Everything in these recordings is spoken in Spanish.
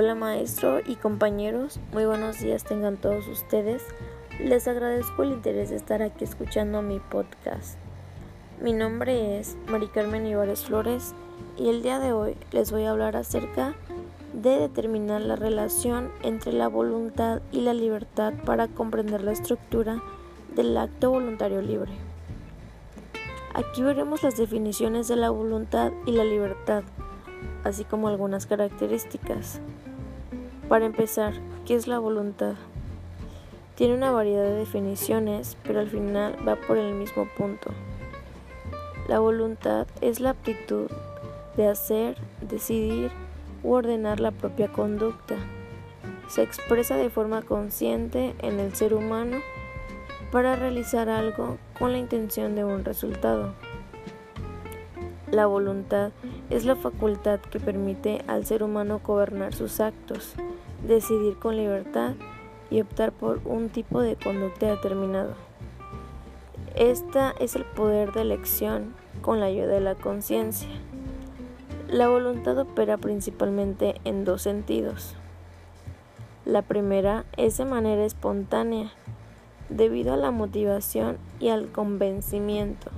Hola maestro y compañeros, muy buenos días tengan todos ustedes. Les agradezco el interés de estar aquí escuchando mi podcast. Mi nombre es Mari Carmen Ibares Flores y el día de hoy les voy a hablar acerca de determinar la relación entre la voluntad y la libertad para comprender la estructura del acto voluntario libre. Aquí veremos las definiciones de la voluntad y la libertad así como algunas características. Para empezar, ¿qué es la voluntad? Tiene una variedad de definiciones, pero al final va por el mismo punto. La voluntad es la aptitud de hacer, decidir u ordenar la propia conducta. Se expresa de forma consciente en el ser humano para realizar algo con la intención de un resultado. La voluntad es la facultad que permite al ser humano gobernar sus actos, decidir con libertad y optar por un tipo de conducta determinado. Esta es el poder de elección con la ayuda de la conciencia. La voluntad opera principalmente en dos sentidos. La primera es de manera espontánea, debido a la motivación y al convencimiento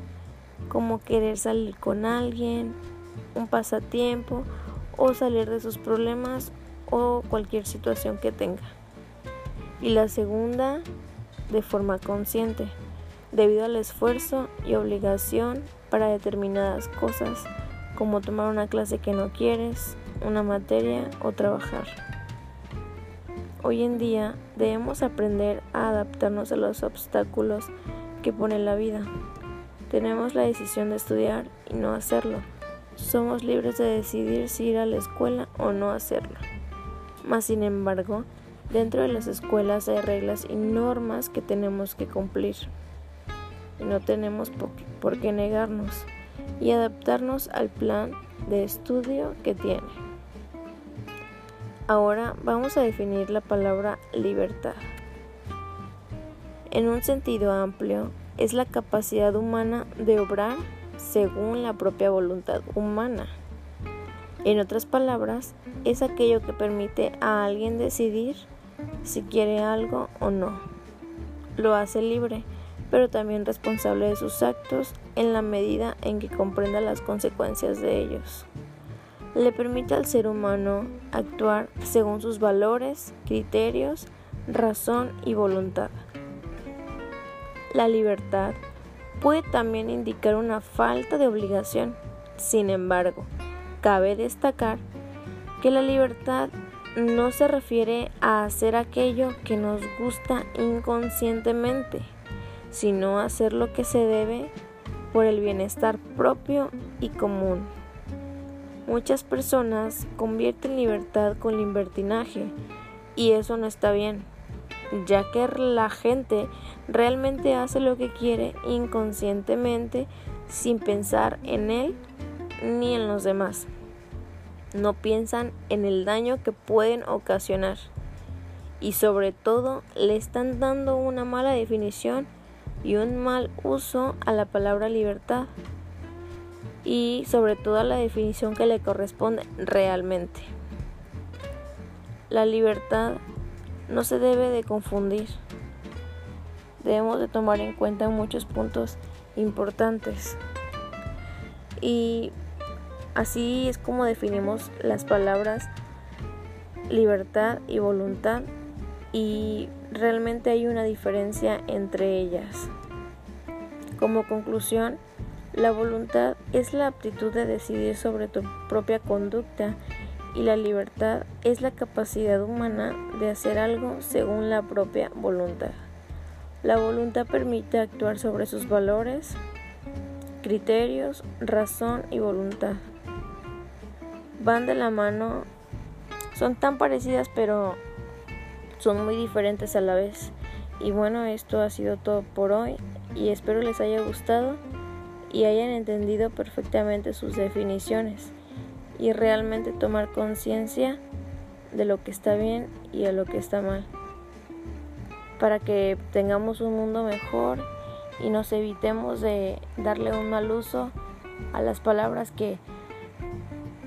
como querer salir con alguien, un pasatiempo o salir de sus problemas o cualquier situación que tenga. Y la segunda, de forma consciente, debido al esfuerzo y obligación para determinadas cosas, como tomar una clase que no quieres, una materia o trabajar. Hoy en día debemos aprender a adaptarnos a los obstáculos que pone la vida tenemos la decisión de estudiar y no hacerlo. Somos libres de decidir si ir a la escuela o no hacerlo. Mas, sin embargo, dentro de las escuelas hay reglas y normas que tenemos que cumplir. Y no tenemos por qué negarnos y adaptarnos al plan de estudio que tiene. Ahora vamos a definir la palabra libertad. En un sentido amplio, es la capacidad humana de obrar según la propia voluntad humana. En otras palabras, es aquello que permite a alguien decidir si quiere algo o no. Lo hace libre, pero también responsable de sus actos en la medida en que comprenda las consecuencias de ellos. Le permite al ser humano actuar según sus valores, criterios, razón y voluntad. La libertad puede también indicar una falta de obligación. Sin embargo, cabe destacar que la libertad no se refiere a hacer aquello que nos gusta inconscientemente, sino a hacer lo que se debe por el bienestar propio y común. Muchas personas convierten libertad con libertinaje y eso no está bien ya que la gente realmente hace lo que quiere inconscientemente sin pensar en él ni en los demás. No piensan en el daño que pueden ocasionar y sobre todo le están dando una mala definición y un mal uso a la palabra libertad y sobre todo a la definición que le corresponde realmente. La libertad no se debe de confundir. Debemos de tomar en cuenta muchos puntos importantes. Y así es como definimos las palabras libertad y voluntad y realmente hay una diferencia entre ellas. Como conclusión, la voluntad es la aptitud de decidir sobre tu propia conducta y la libertad es la capacidad humana de hacer algo según la propia voluntad. La voluntad permite actuar sobre sus valores, criterios, razón y voluntad. Van de la mano, son tan parecidas pero son muy diferentes a la vez. Y bueno, esto ha sido todo por hoy y espero les haya gustado y hayan entendido perfectamente sus definiciones y realmente tomar conciencia de lo que está bien y de lo que está mal para que tengamos un mundo mejor y nos evitemos de darle un mal uso a las palabras que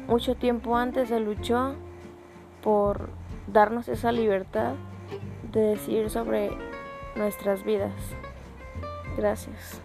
mucho tiempo antes se luchó por darnos esa libertad de decidir sobre nuestras vidas. Gracias.